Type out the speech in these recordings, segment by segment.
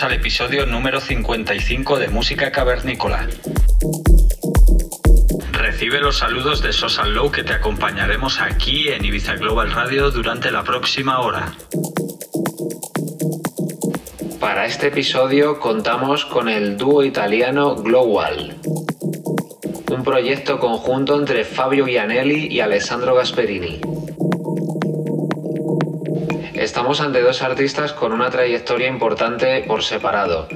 Al episodio número 55 de Música Cavernícola. Recibe los saludos de Sosa Low que te acompañaremos aquí en Ibiza Global Radio durante la próxima hora. Para este episodio contamos con el dúo italiano Global, un proyecto conjunto entre Fabio Gianelli y Alessandro Gasperini. Estamos ante dos artistas con una trayectoria importante por separado.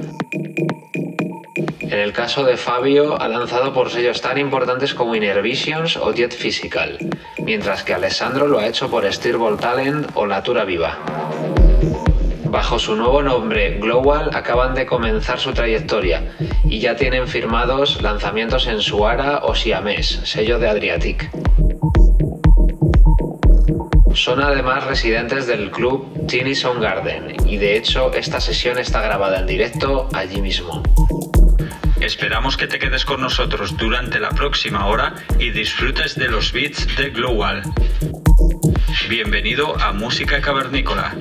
En el caso de Fabio, ha lanzado por sellos tan importantes como Inner Visions o Jet Physical, mientras que Alessandro lo ha hecho por Steerball Talent o Natura Viva. Bajo su nuevo nombre, Global, acaban de comenzar su trayectoria y ya tienen firmados lanzamientos en Suara o Siamés, sello de Adriatic. Son además residentes del club Teeny Sound Garden y de hecho esta sesión está grabada en directo allí mismo. Esperamos que te quedes con nosotros durante la próxima hora y disfrutes de los beats de Global. Bienvenido a Música Cavernícola.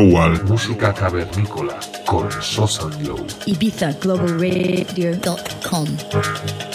Global. Música cavernícola con Sosa Glow. ibizaglobalradio.com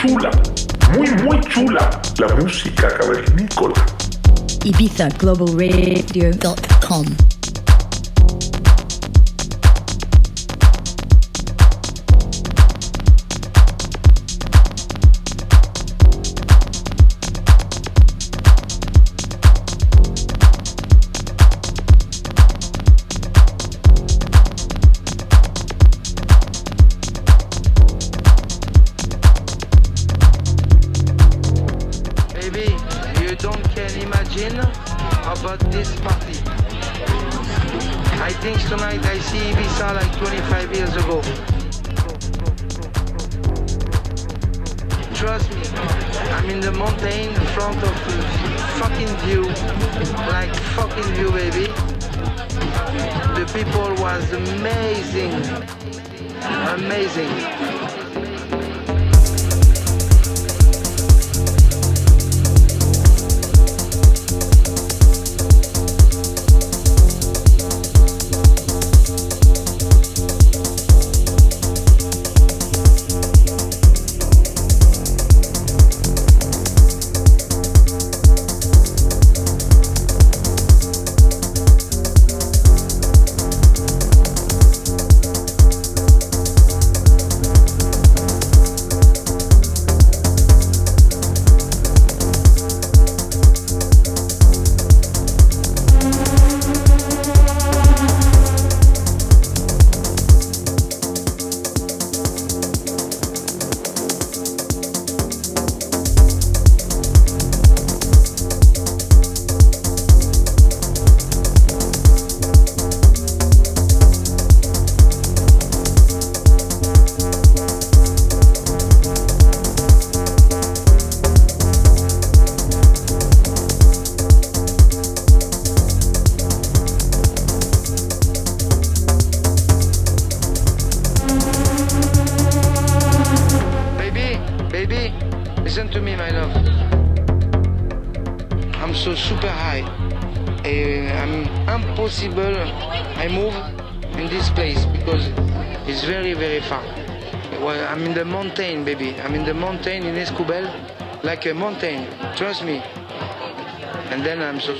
chula, muy, muy chula la música cavernícola. IbizaGlobalRadio.com like a mountain. Trust me. And then I'm so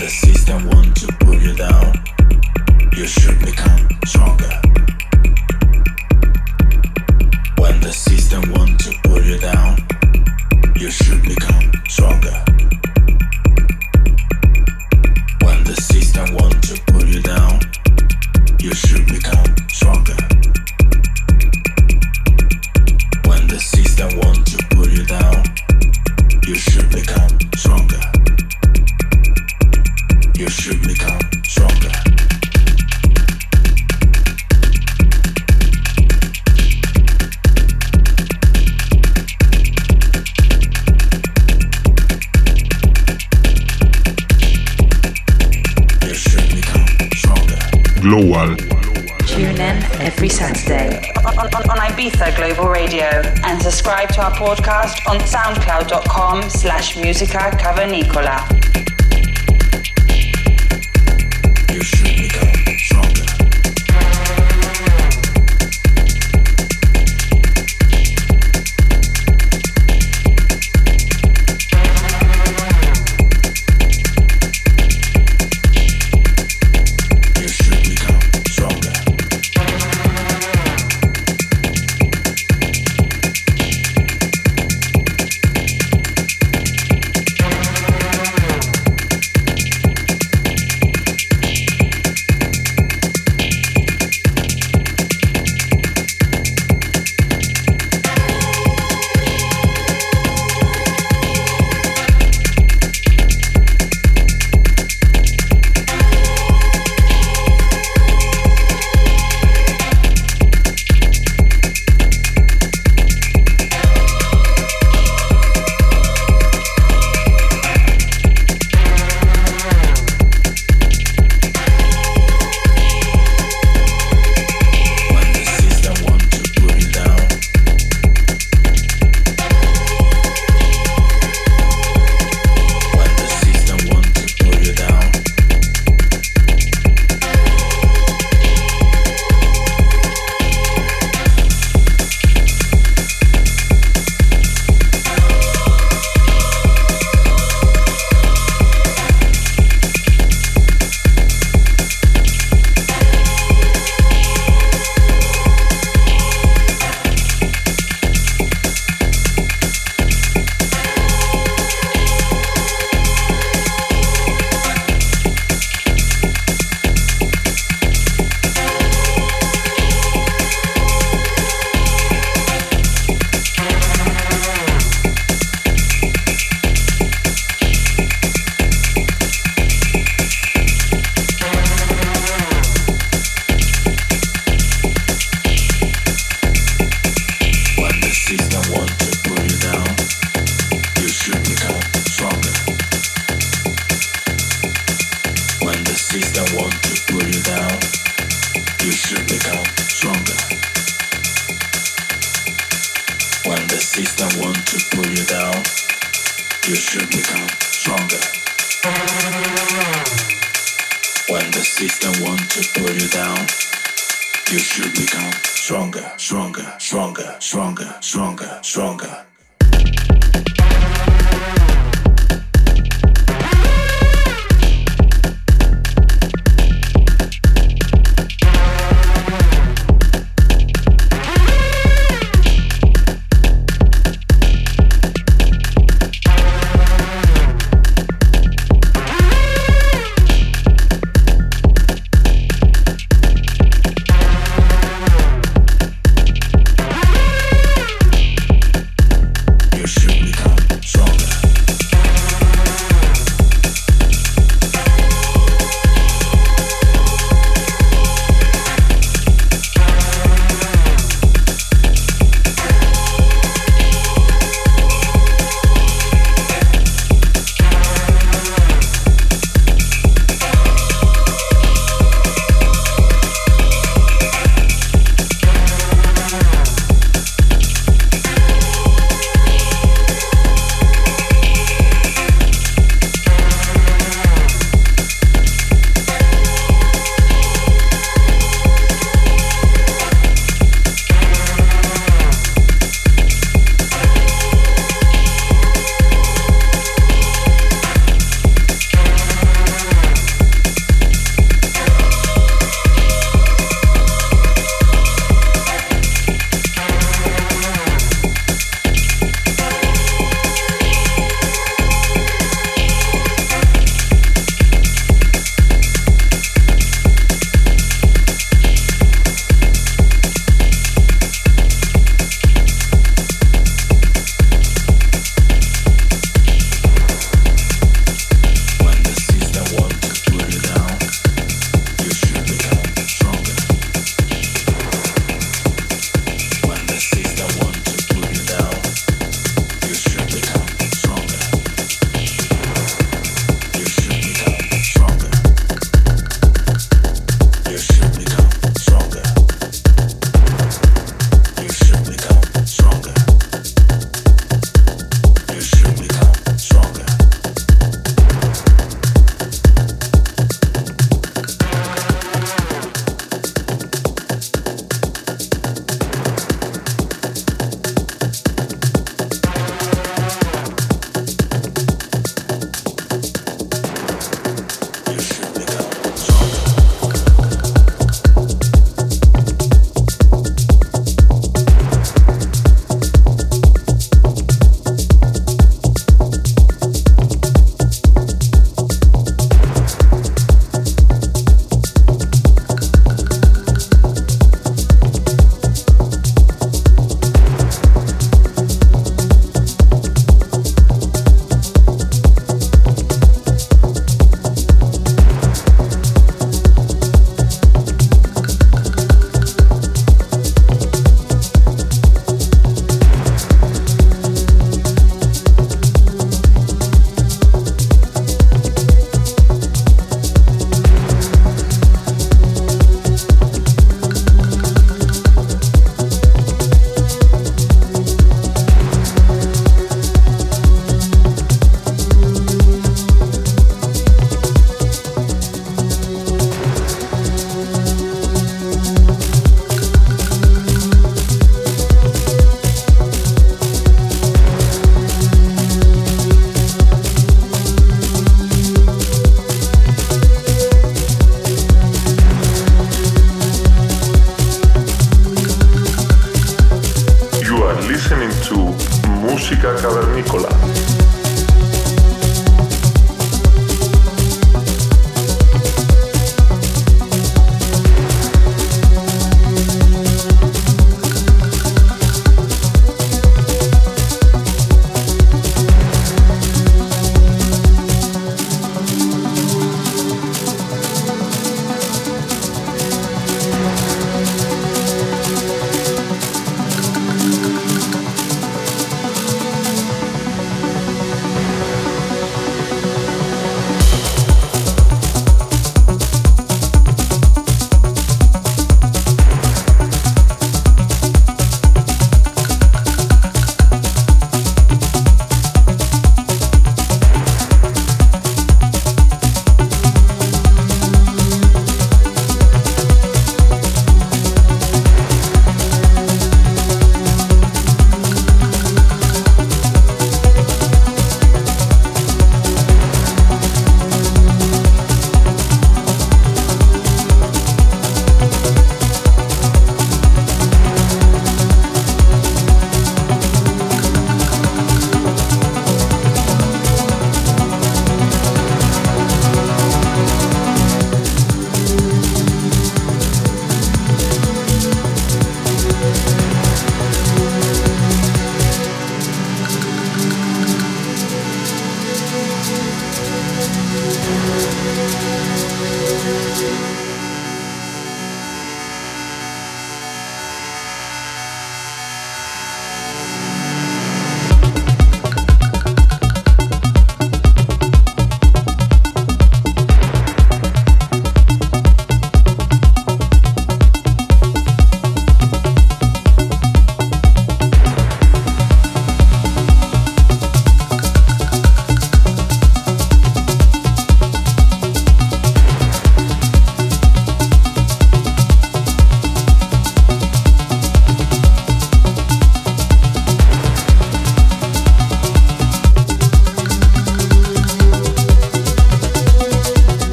the system wants to pull you down, you should become stronger. When the system wants to pull you down, you should become podcast on soundcloud.com slash musica cavernicola.